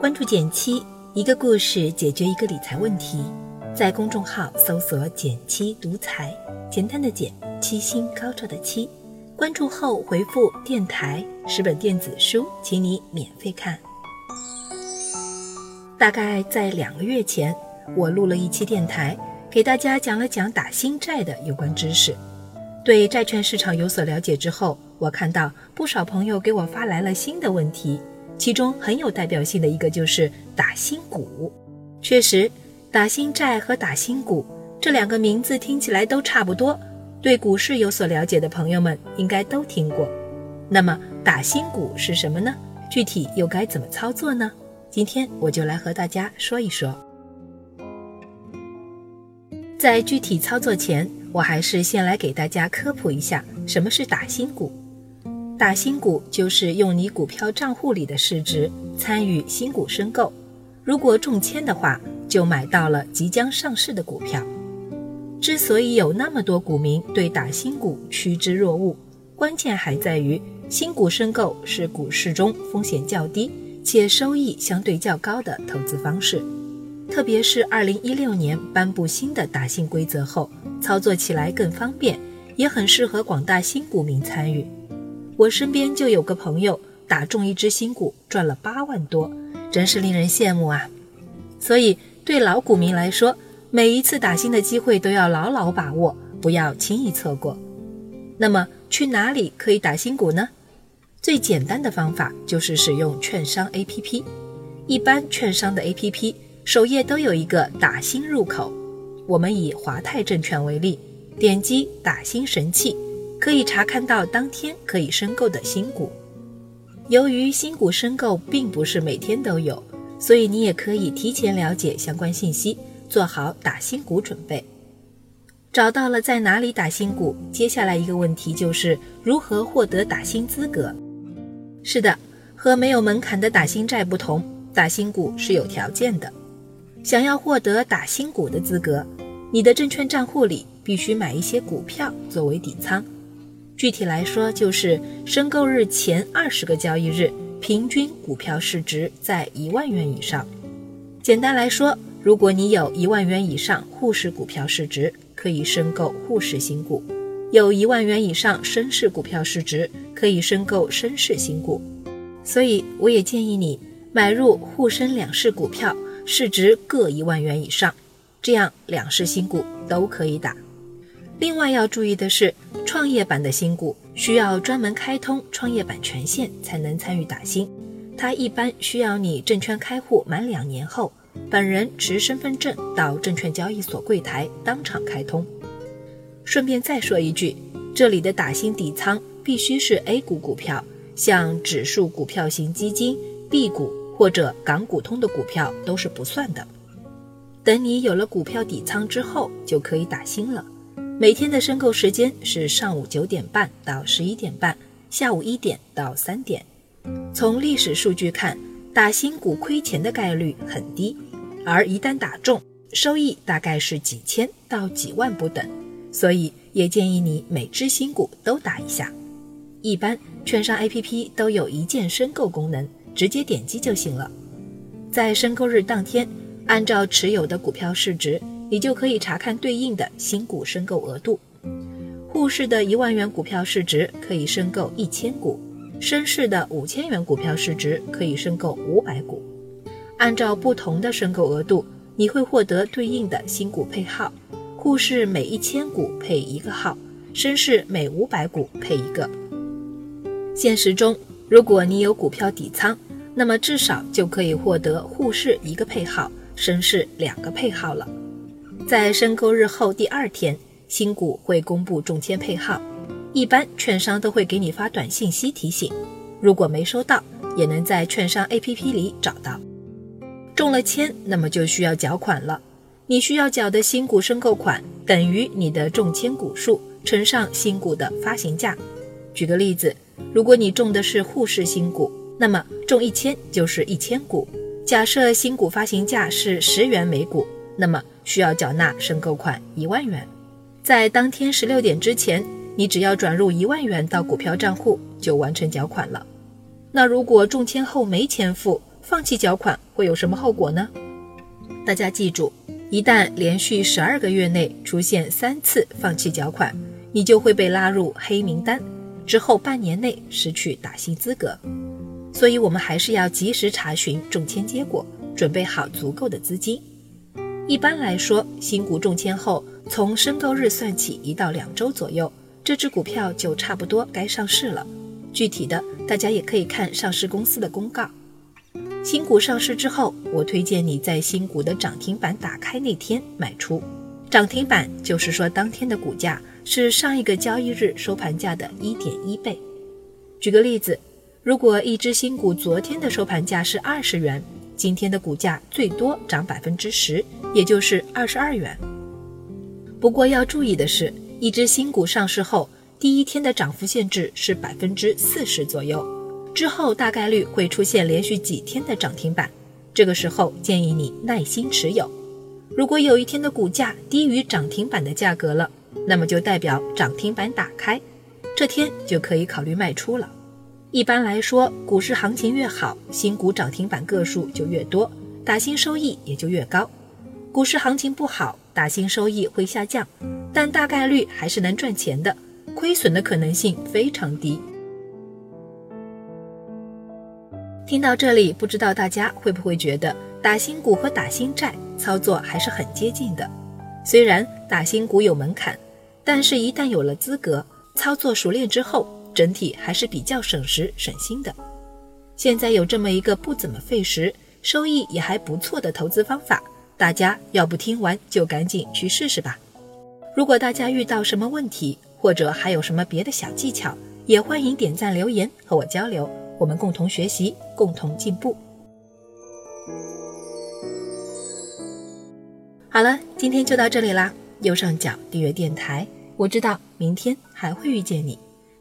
关注减七，一个故事解决一个理财问题。在公众号搜索“减七独裁，简单的减，七星高照的七。关注后回复“电台”十本电子书，请你免费看。大概在两个月前，我录了一期电台，给大家讲了讲打新债的有关知识。对债券市场有所了解之后，我看到不少朋友给我发来了新的问题，其中很有代表性的一个就是打新股。确实。打新债和打新股这两个名字听起来都差不多，对股市有所了解的朋友们应该都听过。那么打新股是什么呢？具体又该怎么操作呢？今天我就来和大家说一说。在具体操作前，我还是先来给大家科普一下什么是打新股。打新股就是用你股票账户里的市值参与新股申购，如果中签的话。就买到了即将上市的股票。之所以有那么多股民对打新股趋之若鹜，关键还在于新股申购是股市中风险较低且收益相对较高的投资方式。特别是2016年颁布新的打新规则后，操作起来更方便，也很适合广大新股民参与。我身边就有个朋友打中一只新股，赚了八万多，真是令人羡慕啊！所以。对老股民来说，每一次打新的机会都要牢牢把握，不要轻易错过。那么去哪里可以打新股呢？最简单的方法就是使用券商 APP。一般券商的 APP 首页都有一个打新入口。我们以华泰证券为例，点击打新神器，可以查看到当天可以申购的新股。由于新股申购并不是每天都有。所以你也可以提前了解相关信息，做好打新股准备。找到了在哪里打新股，接下来一个问题就是如何获得打新资格。是的，和没有门槛的打新债不同，打新股是有条件的。想要获得打新股的资格，你的证券账户里必须买一些股票作为底仓。具体来说，就是申购日前二十个交易日。平均股票市值在一万元以上。简单来说，如果你有一万元以上沪市股票市值，可以申购沪市新股；有一万元以上深市股票市值，可以申购深市新股。所以，我也建议你买入沪深两市股票，市值各一万元以上，这样两市新股都可以打。另外要注意的是，创业板的新股。需要专门开通创业板权限才能参与打新，它一般需要你证券开户满两年后，本人持身份证到证券交易所柜台当场开通。顺便再说一句，这里的打新底仓必须是 A 股股票，像指数股票型基金、B 股或者港股通的股票都是不算的。等你有了股票底仓之后，就可以打新了。每天的申购时间是上午九点半到十一点半，下午一点到三点。从历史数据看，打新股亏钱的概率很低，而一旦打中，收益大概是几千到几万不等。所以也建议你每只新股都打一下。一般券商 APP 都有一键申购功能，直接点击就行了。在申购日当天，按照持有的股票市值。你就可以查看对应的新股申购额度。沪市的一万元股票市值可以申购一千股，深市的五千元股票市值可以申购五百股。按照不同的申购额度，你会获得对应的新股配号。沪市每一千股配一个号，深市每五百股配一个。现实中，如果你有股票底仓，那么至少就可以获得沪市一个配号，深市两个配号了。在申购日后第二天，新股会公布中签配号，一般券商都会给你发短信息提醒。如果没收到，也能在券商 APP 里找到。中了签，那么就需要缴款了。你需要缴的新股申购款等于你的中签股数乘上新股的发行价。举个例子，如果你中的是沪市新股，那么中一千就是一千股。假设新股发行价是十元每股。那么需要缴纳申购款一万元，在当天十六点之前，你只要转入一万元到股票账户就完成缴款了。那如果中签后没钱付，放弃缴款会有什么后果呢？大家记住，一旦连续十二个月内出现三次放弃缴款，你就会被拉入黑名单，之后半年内失去打新资格。所以，我们还是要及时查询中签结果，准备好足够的资金。一般来说，新股中签后，从申购日算起一到两周左右，这只股票就差不多该上市了。具体的，大家也可以看上市公司的公告。新股上市之后，我推荐你在新股的涨停板打开那天卖出。涨停板就是说，当天的股价是上一个交易日收盘价的一点一倍。举个例子，如果一只新股昨天的收盘价是二十元，今天的股价最多涨百分之十，也就是二十二元。不过要注意的是，一只新股上市后。第一天的涨幅限制是百分之四十左右，之后大概率会出现连续几天的涨停板，这个时候建议你耐心持有。如果有一天的股价低于涨停板的价格了，那么就代表涨停板打开，这天就可以考虑卖出了。一般来说，股市行情越好，新股涨停板个数就越多，打新收益也就越高。股市行情不好，打新收益会下降，但大概率还是能赚钱的。亏损的可能性非常低。听到这里，不知道大家会不会觉得打新股和打新债操作还是很接近的？虽然打新股有门槛，但是一旦有了资格，操作熟练之后，整体还是比较省时省心的。现在有这么一个不怎么费时、收益也还不错的投资方法，大家要不听完就赶紧去试试吧。如果大家遇到什么问题，或者还有什么别的小技巧，也欢迎点赞留言和我交流，我们共同学习，共同进步。好了，今天就到这里啦。右上角订阅电台，我知道明天还会遇见你。